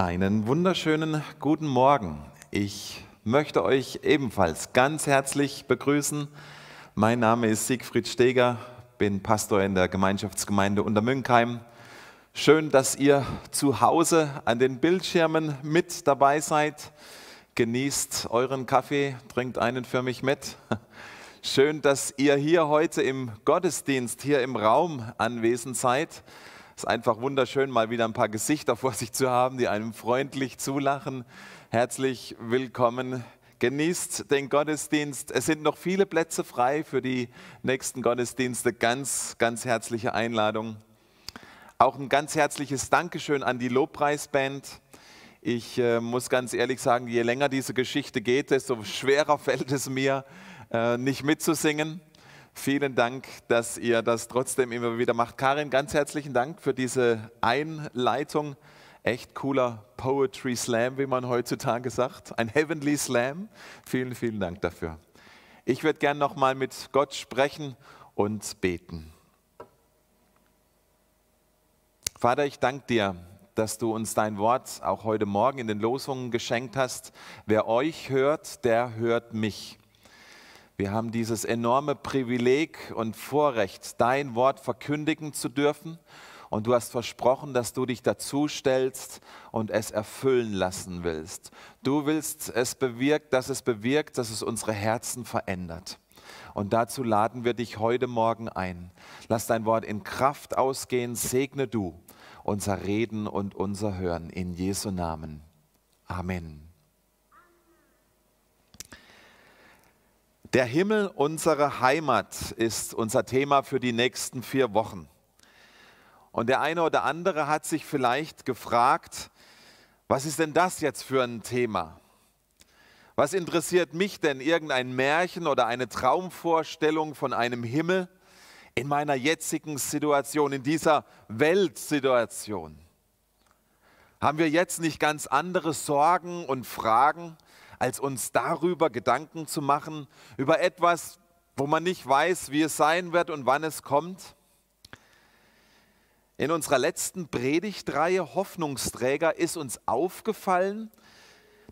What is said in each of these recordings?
Einen wunderschönen guten Morgen. Ich möchte euch ebenfalls ganz herzlich begrüßen. Mein Name ist Siegfried Steger, bin Pastor in der Gemeinschaftsgemeinde Untermünkheim. Schön, dass ihr zu Hause an den Bildschirmen mit dabei seid. Genießt euren Kaffee, trinkt einen für mich mit. Schön, dass ihr hier heute im Gottesdienst, hier im Raum anwesend seid. Es ist einfach wunderschön, mal wieder ein paar Gesichter vor sich zu haben, die einem freundlich zulachen. Herzlich willkommen. Genießt den Gottesdienst. Es sind noch viele Plätze frei für die nächsten Gottesdienste. Ganz, ganz herzliche Einladung. Auch ein ganz herzliches Dankeschön an die Lobpreisband. Ich äh, muss ganz ehrlich sagen, je länger diese Geschichte geht, desto schwerer fällt es mir, äh, nicht mitzusingen. Vielen Dank, dass ihr das trotzdem immer wieder macht. Karin, ganz herzlichen Dank für diese Einleitung. Echt cooler Poetry Slam, wie man heutzutage sagt. Ein Heavenly Slam. Vielen, vielen Dank dafür. Ich würde gern nochmal mit Gott sprechen und beten. Vater, ich danke dir, dass du uns dein Wort auch heute Morgen in den Losungen geschenkt hast. Wer euch hört, der hört mich. Wir haben dieses enorme Privileg und Vorrecht, dein Wort verkündigen zu dürfen. Und du hast versprochen, dass du dich dazu stellst und es erfüllen lassen willst. Du willst es bewirkt, dass es bewirkt, dass es unsere Herzen verändert. Und dazu laden wir dich heute Morgen ein. Lass dein Wort in Kraft ausgehen. Segne du unser Reden und unser Hören. In Jesu Namen. Amen. Der Himmel, unsere Heimat, ist unser Thema für die nächsten vier Wochen. Und der eine oder andere hat sich vielleicht gefragt, was ist denn das jetzt für ein Thema? Was interessiert mich denn irgendein Märchen oder eine Traumvorstellung von einem Himmel in meiner jetzigen Situation, in dieser Weltsituation? Haben wir jetzt nicht ganz andere Sorgen und Fragen? Als uns darüber Gedanken zu machen, über etwas, wo man nicht weiß, wie es sein wird und wann es kommt. In unserer letzten Predigtreihe Hoffnungsträger ist uns aufgefallen,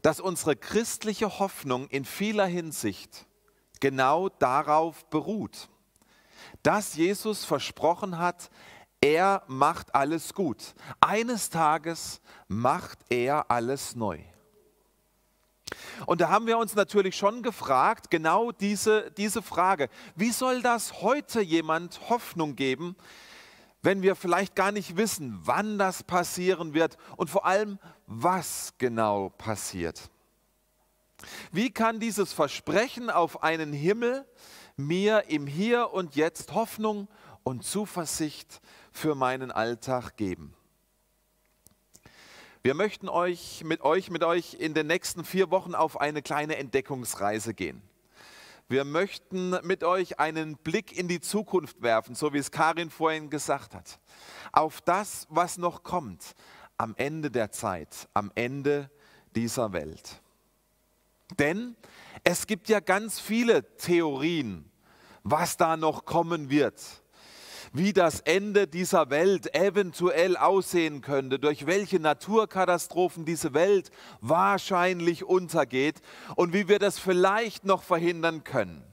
dass unsere christliche Hoffnung in vieler Hinsicht genau darauf beruht, dass Jesus versprochen hat, er macht alles gut. Eines Tages macht er alles neu. Und da haben wir uns natürlich schon gefragt, genau diese, diese Frage, wie soll das heute jemand Hoffnung geben, wenn wir vielleicht gar nicht wissen, wann das passieren wird und vor allem, was genau passiert. Wie kann dieses Versprechen auf einen Himmel mir im Hier und Jetzt Hoffnung und Zuversicht für meinen Alltag geben? Wir möchten euch mit euch mit euch in den nächsten vier Wochen auf eine kleine Entdeckungsreise gehen. Wir möchten mit euch einen Blick in die Zukunft werfen, so wie es Karin vorhin gesagt hat, auf das, was noch kommt am Ende der Zeit, am Ende dieser Welt. Denn es gibt ja ganz viele Theorien, was da noch kommen wird wie das Ende dieser Welt eventuell aussehen könnte, durch welche Naturkatastrophen diese Welt wahrscheinlich untergeht und wie wir das vielleicht noch verhindern können.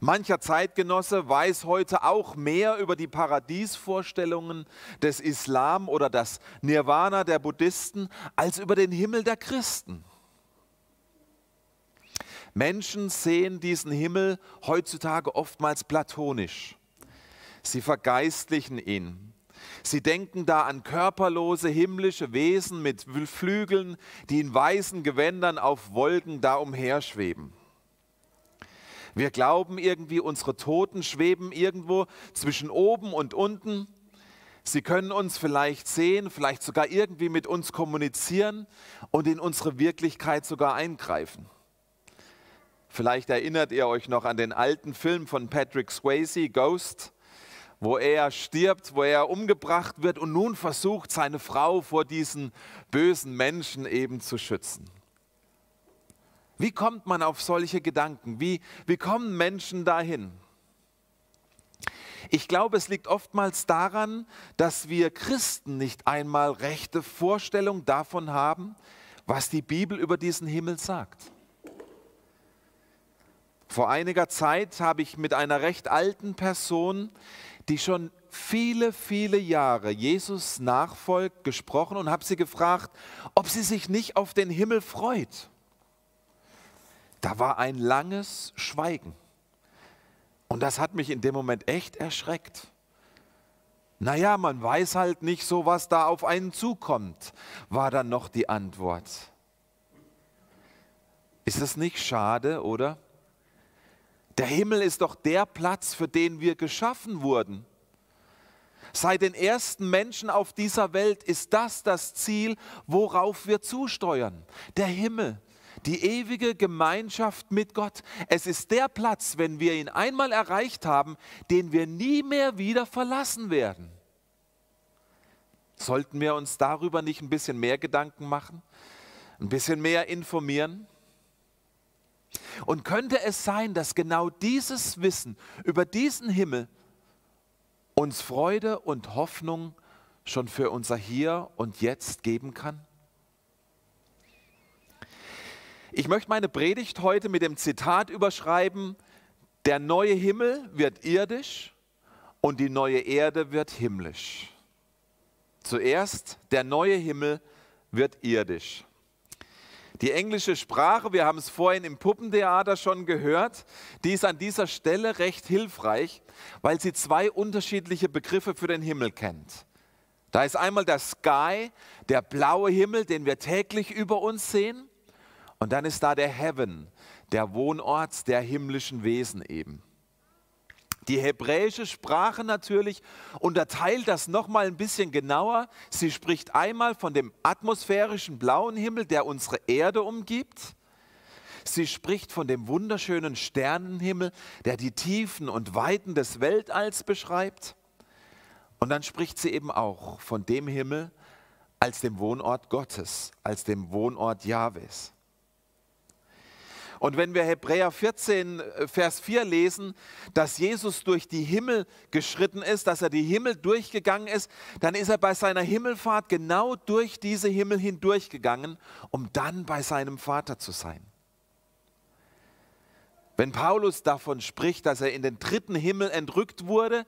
Mancher Zeitgenosse weiß heute auch mehr über die Paradiesvorstellungen des Islam oder das Nirvana der Buddhisten als über den Himmel der Christen. Menschen sehen diesen Himmel heutzutage oftmals platonisch. Sie vergeistlichen ihn. Sie denken da an körperlose himmlische Wesen mit Flügeln, die in weißen Gewändern auf Wolken da umherschweben. Wir glauben irgendwie, unsere Toten schweben irgendwo zwischen oben und unten. Sie können uns vielleicht sehen, vielleicht sogar irgendwie mit uns kommunizieren und in unsere Wirklichkeit sogar eingreifen. Vielleicht erinnert ihr euch noch an den alten Film von Patrick Swayze, Ghost wo er stirbt, wo er umgebracht wird und nun versucht, seine Frau vor diesen bösen Menschen eben zu schützen. Wie kommt man auf solche Gedanken? Wie, wie kommen Menschen dahin? Ich glaube, es liegt oftmals daran, dass wir Christen nicht einmal rechte Vorstellung davon haben, was die Bibel über diesen Himmel sagt. Vor einiger Zeit habe ich mit einer recht alten Person, die schon viele, viele Jahre Jesus nachfolgt, gesprochen und habe sie gefragt, ob sie sich nicht auf den Himmel freut. Da war ein langes Schweigen. Und das hat mich in dem Moment echt erschreckt. Naja, man weiß halt nicht so, was da auf einen zukommt, war dann noch die Antwort. Ist es nicht schade, oder? Der Himmel ist doch der Platz, für den wir geschaffen wurden. Seit den ersten Menschen auf dieser Welt ist das das Ziel, worauf wir zusteuern. Der Himmel, die ewige Gemeinschaft mit Gott. Es ist der Platz, wenn wir ihn einmal erreicht haben, den wir nie mehr wieder verlassen werden. Sollten wir uns darüber nicht ein bisschen mehr Gedanken machen, ein bisschen mehr informieren? Und könnte es sein, dass genau dieses Wissen über diesen Himmel uns Freude und Hoffnung schon für unser Hier und Jetzt geben kann? Ich möchte meine Predigt heute mit dem Zitat überschreiben, der neue Himmel wird irdisch und die neue Erde wird himmlisch. Zuerst, der neue Himmel wird irdisch. Die englische Sprache, wir haben es vorhin im Puppentheater schon gehört, die ist an dieser Stelle recht hilfreich, weil sie zwei unterschiedliche Begriffe für den Himmel kennt. Da ist einmal der Sky, der blaue Himmel, den wir täglich über uns sehen. Und dann ist da der Heaven, der Wohnort der himmlischen Wesen eben. Die hebräische Sprache natürlich unterteilt das nochmal ein bisschen genauer. Sie spricht einmal von dem atmosphärischen blauen Himmel, der unsere Erde umgibt. Sie spricht von dem wunderschönen Sternenhimmel, der die Tiefen und Weiten des Weltalls beschreibt. Und dann spricht sie eben auch von dem Himmel als dem Wohnort Gottes, als dem Wohnort Jahwes. Und wenn wir Hebräer 14, äh, Vers 4 lesen, dass Jesus durch die Himmel geschritten ist, dass er die Himmel durchgegangen ist, dann ist er bei seiner Himmelfahrt genau durch diese Himmel hindurchgegangen, um dann bei seinem Vater zu sein. Wenn Paulus davon spricht, dass er in den dritten Himmel entrückt wurde,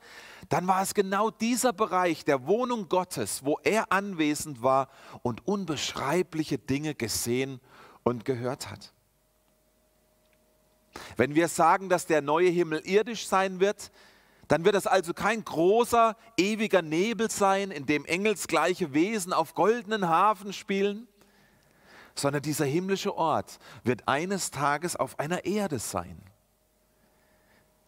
dann war es genau dieser Bereich der Wohnung Gottes, wo er anwesend war und unbeschreibliche Dinge gesehen und gehört hat. Wenn wir sagen, dass der neue Himmel irdisch sein wird, dann wird es also kein großer, ewiger Nebel sein, in dem engelsgleiche Wesen auf goldenen Hafen spielen, sondern dieser himmlische Ort wird eines Tages auf einer Erde sein.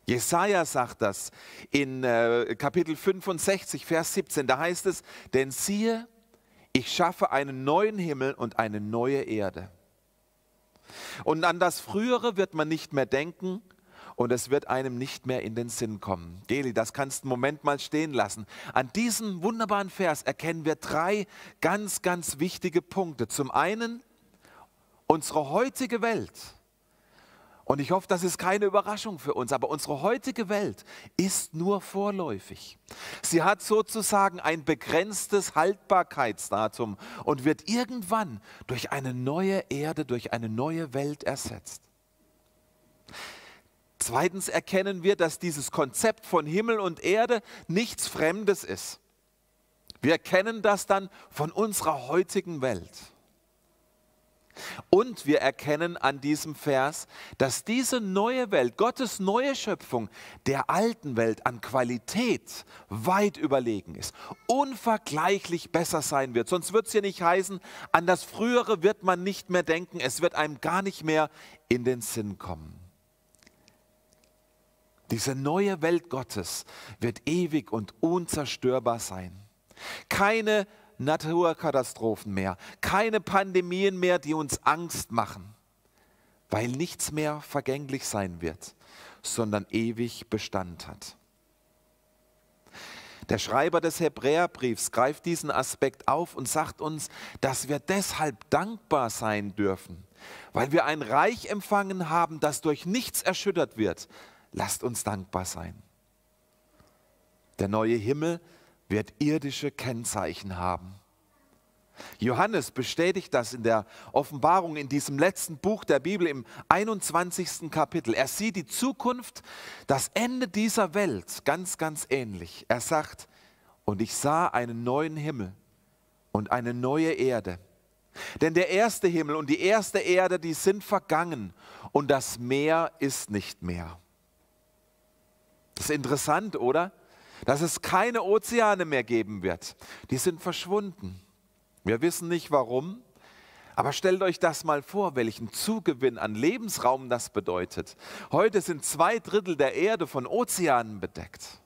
Jesaja sagt das in äh, Kapitel 65, Vers 17. Da heißt es: Denn siehe, ich schaffe einen neuen Himmel und eine neue Erde. Und an das Frühere wird man nicht mehr denken und es wird einem nicht mehr in den Sinn kommen. Geli, das kannst du einen Moment mal stehen lassen. An diesem wunderbaren Vers erkennen wir drei ganz, ganz wichtige Punkte. Zum einen unsere heutige Welt und ich hoffe, das ist keine Überraschung für uns, aber unsere heutige Welt ist nur vorläufig. Sie hat sozusagen ein begrenztes Haltbarkeitsdatum und wird irgendwann durch eine neue Erde, durch eine neue Welt ersetzt. Zweitens erkennen wir, dass dieses Konzept von Himmel und Erde nichts Fremdes ist. Wir erkennen das dann von unserer heutigen Welt. Und wir erkennen an diesem Vers, dass diese neue Welt, Gottes neue Schöpfung, der alten Welt an Qualität weit überlegen ist, unvergleichlich besser sein wird. Sonst wird es ja nicht heißen, an das Frühere wird man nicht mehr denken, es wird einem gar nicht mehr in den Sinn kommen. Diese neue Welt Gottes wird ewig und unzerstörbar sein. Keine Naturkatastrophen mehr, keine Pandemien mehr, die uns Angst machen, weil nichts mehr vergänglich sein wird, sondern ewig Bestand hat. Der Schreiber des Hebräerbriefs greift diesen Aspekt auf und sagt uns, dass wir deshalb dankbar sein dürfen, weil wir ein Reich empfangen haben, das durch nichts erschüttert wird. Lasst uns dankbar sein. Der neue Himmel wird irdische Kennzeichen haben. Johannes bestätigt das in der Offenbarung in diesem letzten Buch der Bibel im 21. Kapitel. Er sieht die Zukunft, das Ende dieser Welt ganz, ganz ähnlich. Er sagt, und ich sah einen neuen Himmel und eine neue Erde. Denn der erste Himmel und die erste Erde, die sind vergangen und das Meer ist nicht mehr. Das ist interessant, oder? Dass es keine Ozeane mehr geben wird. Die sind verschwunden. Wir wissen nicht warum, aber stellt euch das mal vor, welchen Zugewinn an Lebensraum das bedeutet. Heute sind zwei Drittel der Erde von Ozeanen bedeckt.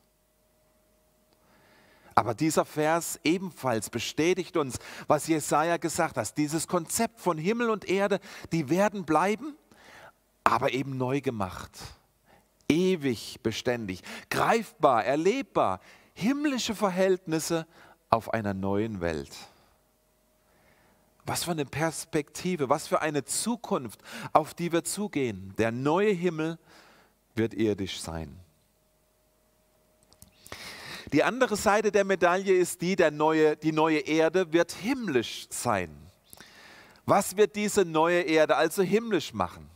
Aber dieser Vers ebenfalls bestätigt uns, was Jesaja gesagt hat. Dieses Konzept von Himmel und Erde, die werden bleiben, aber eben neu gemacht. Ewig beständig, greifbar, erlebbar. Himmlische Verhältnisse auf einer neuen Welt. Was für eine Perspektive, was für eine Zukunft, auf die wir zugehen. Der neue Himmel wird irdisch sein. Die andere Seite der Medaille ist die, der neue, die neue Erde wird himmlisch sein. Was wird diese neue Erde also himmlisch machen?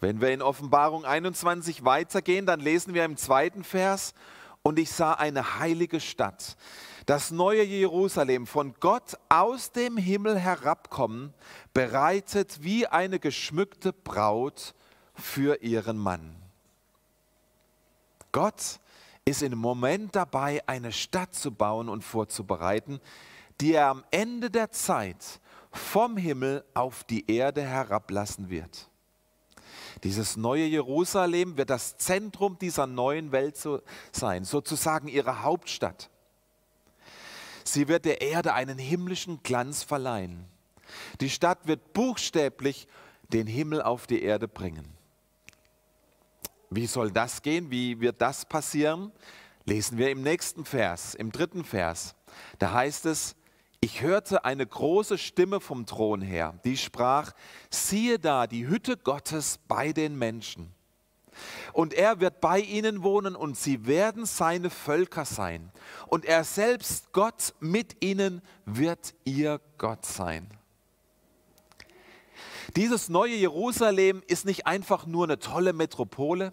Wenn wir in Offenbarung 21 weitergehen, dann lesen wir im zweiten Vers, und ich sah eine heilige Stadt, das neue Jerusalem von Gott aus dem Himmel herabkommen, bereitet wie eine geschmückte Braut für ihren Mann. Gott ist im Moment dabei, eine Stadt zu bauen und vorzubereiten, die er am Ende der Zeit vom Himmel auf die Erde herablassen wird. Dieses neue Jerusalem wird das Zentrum dieser neuen Welt sein, sozusagen ihre Hauptstadt. Sie wird der Erde einen himmlischen Glanz verleihen. Die Stadt wird buchstäblich den Himmel auf die Erde bringen. Wie soll das gehen? Wie wird das passieren? Lesen wir im nächsten Vers, im dritten Vers. Da heißt es, ich hörte eine große Stimme vom Thron her, die sprach, siehe da die Hütte Gottes bei den Menschen. Und er wird bei ihnen wohnen und sie werden seine Völker sein. Und er selbst, Gott mit ihnen, wird ihr Gott sein. Dieses neue Jerusalem ist nicht einfach nur eine tolle Metropole,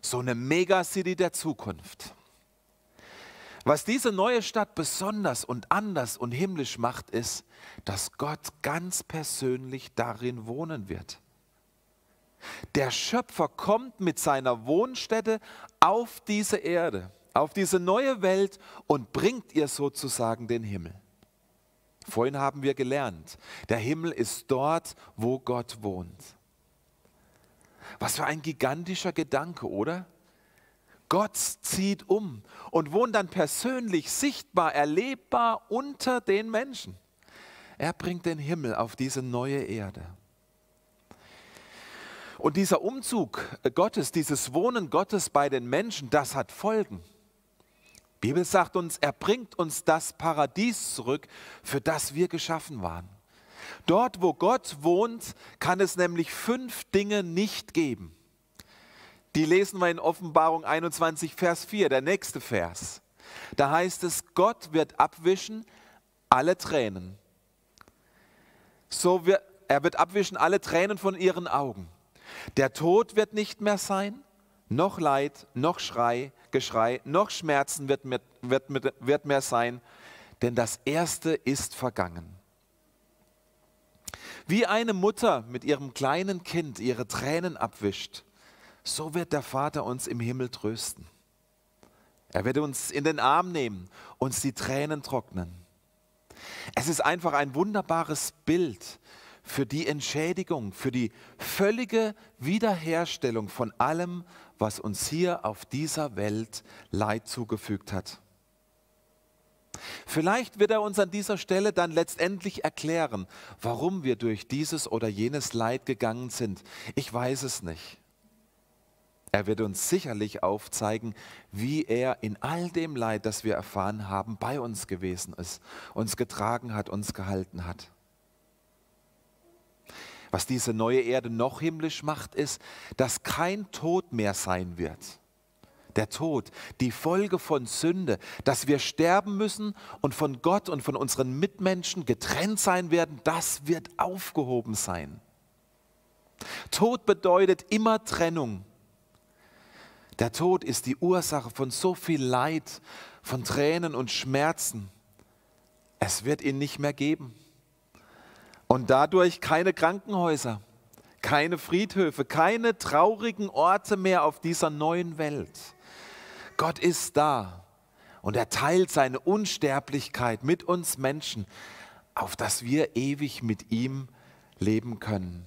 so eine Megacity der Zukunft. Was diese neue Stadt besonders und anders und himmlisch macht, ist, dass Gott ganz persönlich darin wohnen wird. Der Schöpfer kommt mit seiner Wohnstätte auf diese Erde, auf diese neue Welt und bringt ihr sozusagen den Himmel. Vorhin haben wir gelernt, der Himmel ist dort, wo Gott wohnt. Was für ein gigantischer Gedanke, oder? Gott zieht um und wohnt dann persönlich, sichtbar, erlebbar unter den Menschen. Er bringt den Himmel auf diese neue Erde. Und dieser Umzug Gottes, dieses Wohnen Gottes bei den Menschen, das hat Folgen. Die Bibel sagt uns, er bringt uns das Paradies zurück, für das wir geschaffen waren. Dort, wo Gott wohnt, kann es nämlich fünf Dinge nicht geben. Die lesen wir in Offenbarung 21, Vers 4, der nächste Vers. Da heißt es, Gott wird abwischen alle Tränen. So wird, er wird abwischen alle Tränen von ihren Augen. Der Tod wird nicht mehr sein, noch Leid, noch Schrei, Geschrei, noch Schmerzen wird, mit, wird, wird mehr sein, denn das Erste ist vergangen. Wie eine Mutter mit ihrem kleinen Kind ihre Tränen abwischt, so wird der Vater uns im Himmel trösten. Er wird uns in den Arm nehmen, uns die Tränen trocknen. Es ist einfach ein wunderbares Bild für die Entschädigung, für die völlige Wiederherstellung von allem, was uns hier auf dieser Welt Leid zugefügt hat. Vielleicht wird er uns an dieser Stelle dann letztendlich erklären, warum wir durch dieses oder jenes Leid gegangen sind. Ich weiß es nicht. Er wird uns sicherlich aufzeigen, wie er in all dem Leid, das wir erfahren haben, bei uns gewesen ist, uns getragen hat, uns gehalten hat. Was diese neue Erde noch himmlisch macht, ist, dass kein Tod mehr sein wird. der Tod, die Folge von Sünde, dass wir sterben müssen und von Gott und von unseren Mitmenschen getrennt sein werden, das wird aufgehoben sein. Tod bedeutet immer Trennung. Der Tod ist die Ursache von so viel Leid, von Tränen und Schmerzen. Es wird ihn nicht mehr geben. Und dadurch keine Krankenhäuser, keine Friedhöfe, keine traurigen Orte mehr auf dieser neuen Welt. Gott ist da und er teilt seine Unsterblichkeit mit uns Menschen, auf dass wir ewig mit ihm leben können.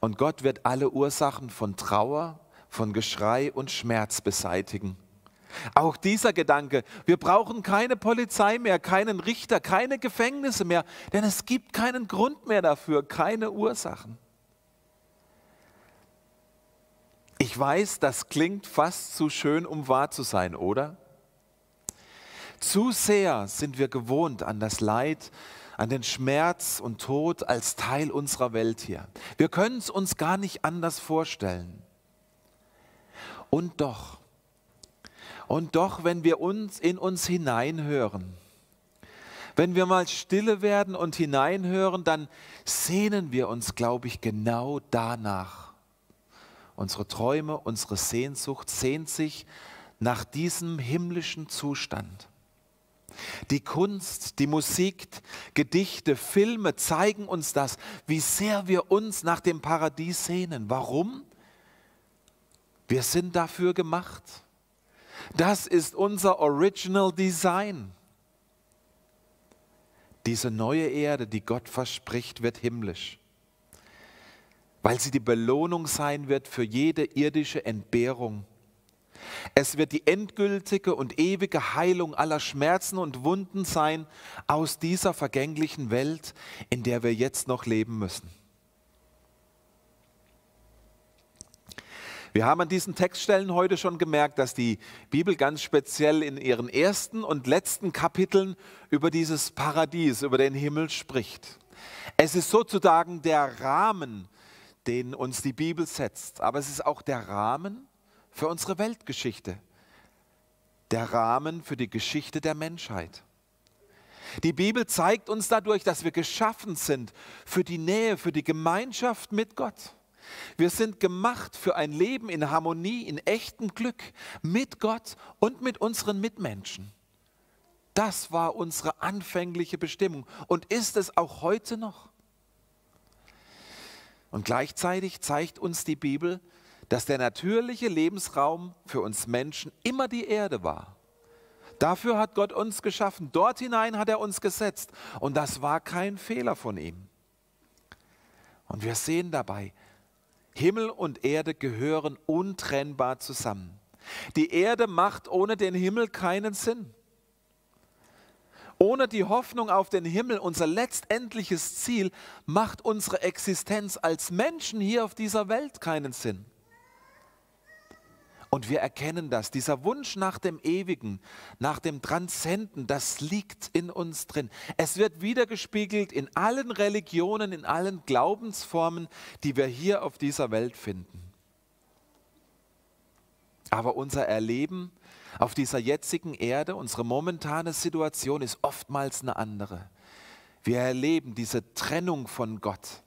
Und Gott wird alle Ursachen von Trauer, von Geschrei und Schmerz beseitigen. Auch dieser Gedanke, wir brauchen keine Polizei mehr, keinen Richter, keine Gefängnisse mehr, denn es gibt keinen Grund mehr dafür, keine Ursachen. Ich weiß, das klingt fast zu schön, um wahr zu sein, oder? Zu sehr sind wir gewohnt an das Leid, an den Schmerz und Tod als Teil unserer Welt hier. Wir können es uns gar nicht anders vorstellen. Und doch, und doch, wenn wir uns in uns hineinhören, wenn wir mal stille werden und hineinhören, dann sehnen wir uns, glaube ich, genau danach. Unsere Träume, unsere Sehnsucht sehnt sich nach diesem himmlischen Zustand. Die Kunst, die Musik, Gedichte, Filme zeigen uns das, wie sehr wir uns nach dem Paradies sehnen. Warum? Wir sind dafür gemacht. Das ist unser Original Design. Diese neue Erde, die Gott verspricht, wird himmlisch, weil sie die Belohnung sein wird für jede irdische Entbehrung es wird die endgültige und ewige Heilung aller Schmerzen und Wunden sein aus dieser vergänglichen Welt, in der wir jetzt noch leben müssen. Wir haben an diesen Textstellen heute schon gemerkt, dass die Bibel ganz speziell in ihren ersten und letzten Kapiteln über dieses Paradies, über den Himmel spricht. Es ist sozusagen der Rahmen, den uns die Bibel setzt, aber es ist auch der Rahmen, für unsere Weltgeschichte, der Rahmen für die Geschichte der Menschheit. Die Bibel zeigt uns dadurch, dass wir geschaffen sind für die Nähe, für die Gemeinschaft mit Gott. Wir sind gemacht für ein Leben in Harmonie, in echtem Glück mit Gott und mit unseren Mitmenschen. Das war unsere anfängliche Bestimmung und ist es auch heute noch. Und gleichzeitig zeigt uns die Bibel, dass der natürliche Lebensraum für uns Menschen immer die Erde war. Dafür hat Gott uns geschaffen. Dort hinein hat er uns gesetzt. Und das war kein Fehler von ihm. Und wir sehen dabei, Himmel und Erde gehören untrennbar zusammen. Die Erde macht ohne den Himmel keinen Sinn. Ohne die Hoffnung auf den Himmel, unser letztendliches Ziel, macht unsere Existenz als Menschen hier auf dieser Welt keinen Sinn. Und wir erkennen das, dieser Wunsch nach dem Ewigen, nach dem Transzenden, das liegt in uns drin. Es wird wiedergespiegelt in allen Religionen, in allen Glaubensformen, die wir hier auf dieser Welt finden. Aber unser Erleben auf dieser jetzigen Erde, unsere momentane Situation ist oftmals eine andere. Wir erleben diese Trennung von Gott.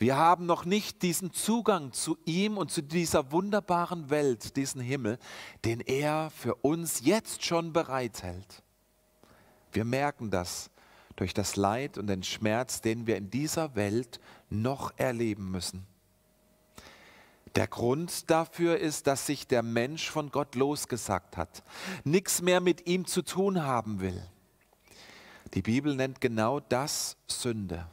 Wir haben noch nicht diesen Zugang zu ihm und zu dieser wunderbaren Welt, diesen Himmel, den er für uns jetzt schon bereithält. Wir merken das durch das Leid und den Schmerz, den wir in dieser Welt noch erleben müssen. Der Grund dafür ist, dass sich der Mensch von Gott losgesagt hat, nichts mehr mit ihm zu tun haben will. Die Bibel nennt genau das Sünde.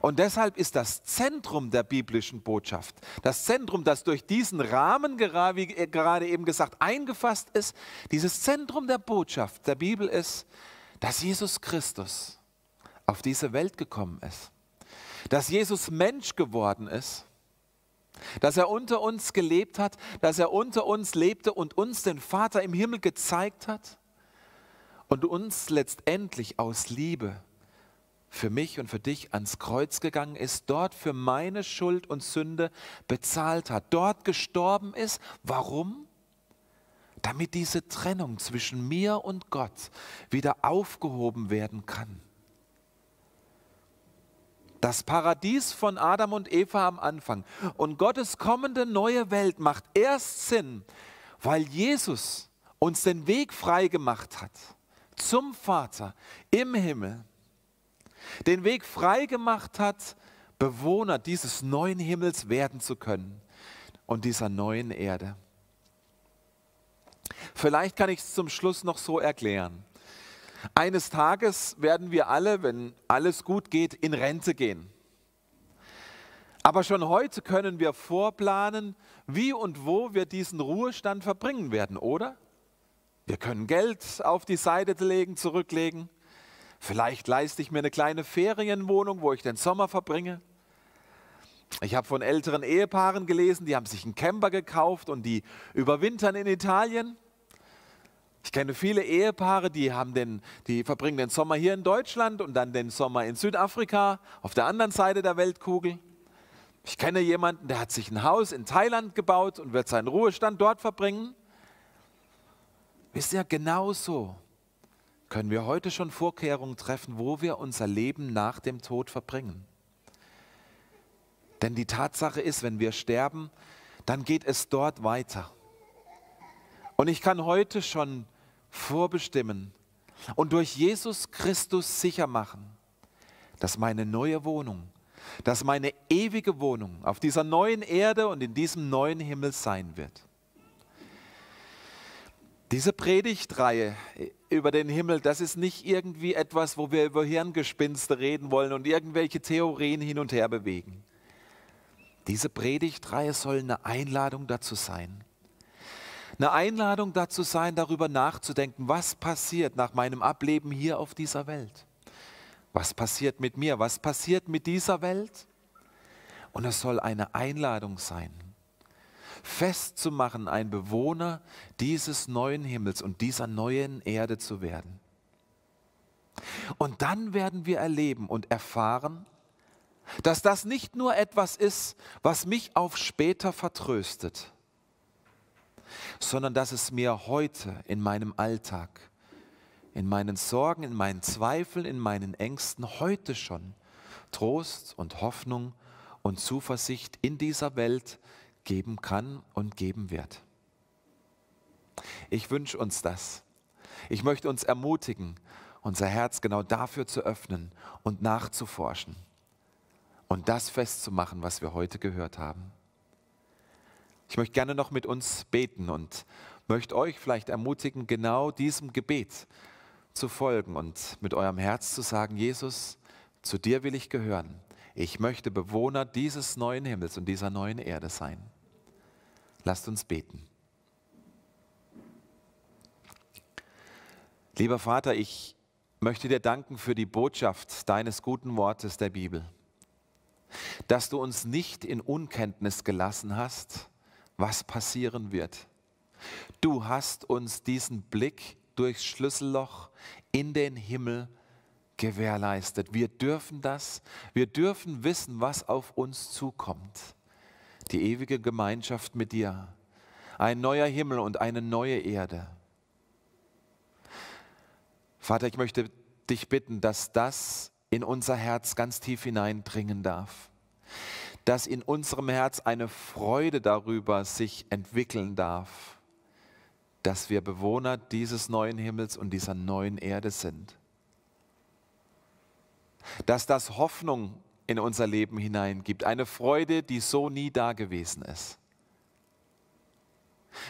Und deshalb ist das Zentrum der biblischen Botschaft, das Zentrum, das durch diesen Rahmen, wie gerade eben gesagt, eingefasst ist, dieses Zentrum der Botschaft der Bibel ist, dass Jesus Christus auf diese Welt gekommen ist, dass Jesus Mensch geworden ist, dass er unter uns gelebt hat, dass er unter uns lebte und uns den Vater im Himmel gezeigt hat und uns letztendlich aus Liebe für mich und für dich ans Kreuz gegangen ist, dort für meine Schuld und Sünde bezahlt hat, dort gestorben ist. Warum? Damit diese Trennung zwischen mir und Gott wieder aufgehoben werden kann. Das Paradies von Adam und Eva am Anfang und Gottes kommende neue Welt macht erst Sinn, weil Jesus uns den Weg frei gemacht hat zum Vater im Himmel, den Weg frei gemacht hat, Bewohner dieses neuen Himmels werden zu können und dieser neuen Erde. Vielleicht kann ich es zum Schluss noch so erklären. Eines Tages werden wir alle, wenn alles gut geht, in Rente gehen. Aber schon heute können wir vorplanen, wie und wo wir diesen Ruhestand verbringen werden, oder? Wir können Geld auf die Seite legen, zurücklegen. Vielleicht leiste ich mir eine kleine Ferienwohnung, wo ich den Sommer verbringe. Ich habe von älteren Ehepaaren gelesen, die haben sich einen Camper gekauft und die überwintern in Italien. Ich kenne viele Ehepaare, die, haben den, die verbringen den Sommer hier in Deutschland und dann den Sommer in Südafrika, auf der anderen Seite der Weltkugel. Ich kenne jemanden, der hat sich ein Haus in Thailand gebaut und wird seinen Ruhestand dort verbringen. Wisst ihr, genauso können wir heute schon Vorkehrungen treffen, wo wir unser Leben nach dem Tod verbringen. Denn die Tatsache ist, wenn wir sterben, dann geht es dort weiter. Und ich kann heute schon vorbestimmen und durch Jesus Christus sicher machen, dass meine neue Wohnung, dass meine ewige Wohnung auf dieser neuen Erde und in diesem neuen Himmel sein wird. Diese Predigtreihe über den Himmel, das ist nicht irgendwie etwas, wo wir über Hirngespinste reden wollen und irgendwelche Theorien hin und her bewegen. Diese Predigtreihe soll eine Einladung dazu sein. Eine Einladung dazu sein, darüber nachzudenken, was passiert nach meinem Ableben hier auf dieser Welt. Was passiert mit mir? Was passiert mit dieser Welt? Und es soll eine Einladung sein, festzumachen, ein Bewohner dieses neuen Himmels und dieser neuen Erde zu werden. Und dann werden wir erleben und erfahren, dass das nicht nur etwas ist, was mich auf später vertröstet, sondern dass es mir heute in meinem Alltag, in meinen Sorgen, in meinen Zweifeln, in meinen Ängsten heute schon Trost und Hoffnung und Zuversicht in dieser Welt geben kann und geben wird. Ich wünsche uns das. Ich möchte uns ermutigen, unser Herz genau dafür zu öffnen und nachzuforschen und das festzumachen, was wir heute gehört haben. Ich möchte gerne noch mit uns beten und möchte euch vielleicht ermutigen, genau diesem Gebet zu folgen und mit eurem Herz zu sagen, Jesus, zu dir will ich gehören. Ich möchte Bewohner dieses neuen Himmels und dieser neuen Erde sein. Lasst uns beten. Lieber Vater, ich möchte dir danken für die Botschaft deines guten Wortes der Bibel, dass du uns nicht in Unkenntnis gelassen hast, was passieren wird. Du hast uns diesen Blick durchs Schlüsselloch in den Himmel gewährleistet. Wir dürfen das, wir dürfen wissen, was auf uns zukommt die ewige Gemeinschaft mit dir, ein neuer Himmel und eine neue Erde. Vater, ich möchte dich bitten, dass das in unser Herz ganz tief hineindringen darf, dass in unserem Herz eine Freude darüber sich entwickeln darf, dass wir Bewohner dieses neuen Himmels und dieser neuen Erde sind. Dass das Hoffnung in unser Leben hineingibt. Eine Freude, die so nie da gewesen ist.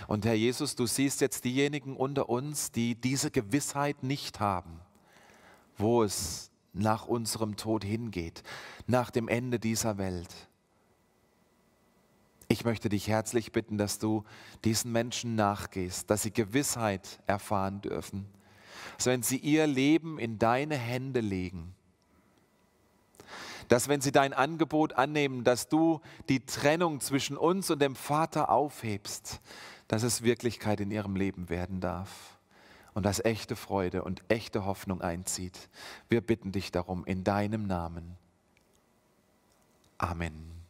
Und Herr Jesus, du siehst jetzt diejenigen unter uns, die diese Gewissheit nicht haben, wo es nach unserem Tod hingeht, nach dem Ende dieser Welt. Ich möchte dich herzlich bitten, dass du diesen Menschen nachgehst, dass sie Gewissheit erfahren dürfen, dass wenn sie ihr Leben in deine Hände legen, dass wenn sie dein Angebot annehmen, dass du die Trennung zwischen uns und dem Vater aufhebst, dass es Wirklichkeit in ihrem Leben werden darf. und dass echte Freude und echte Hoffnung einzieht. Wir bitten dich darum in deinem Namen. Amen.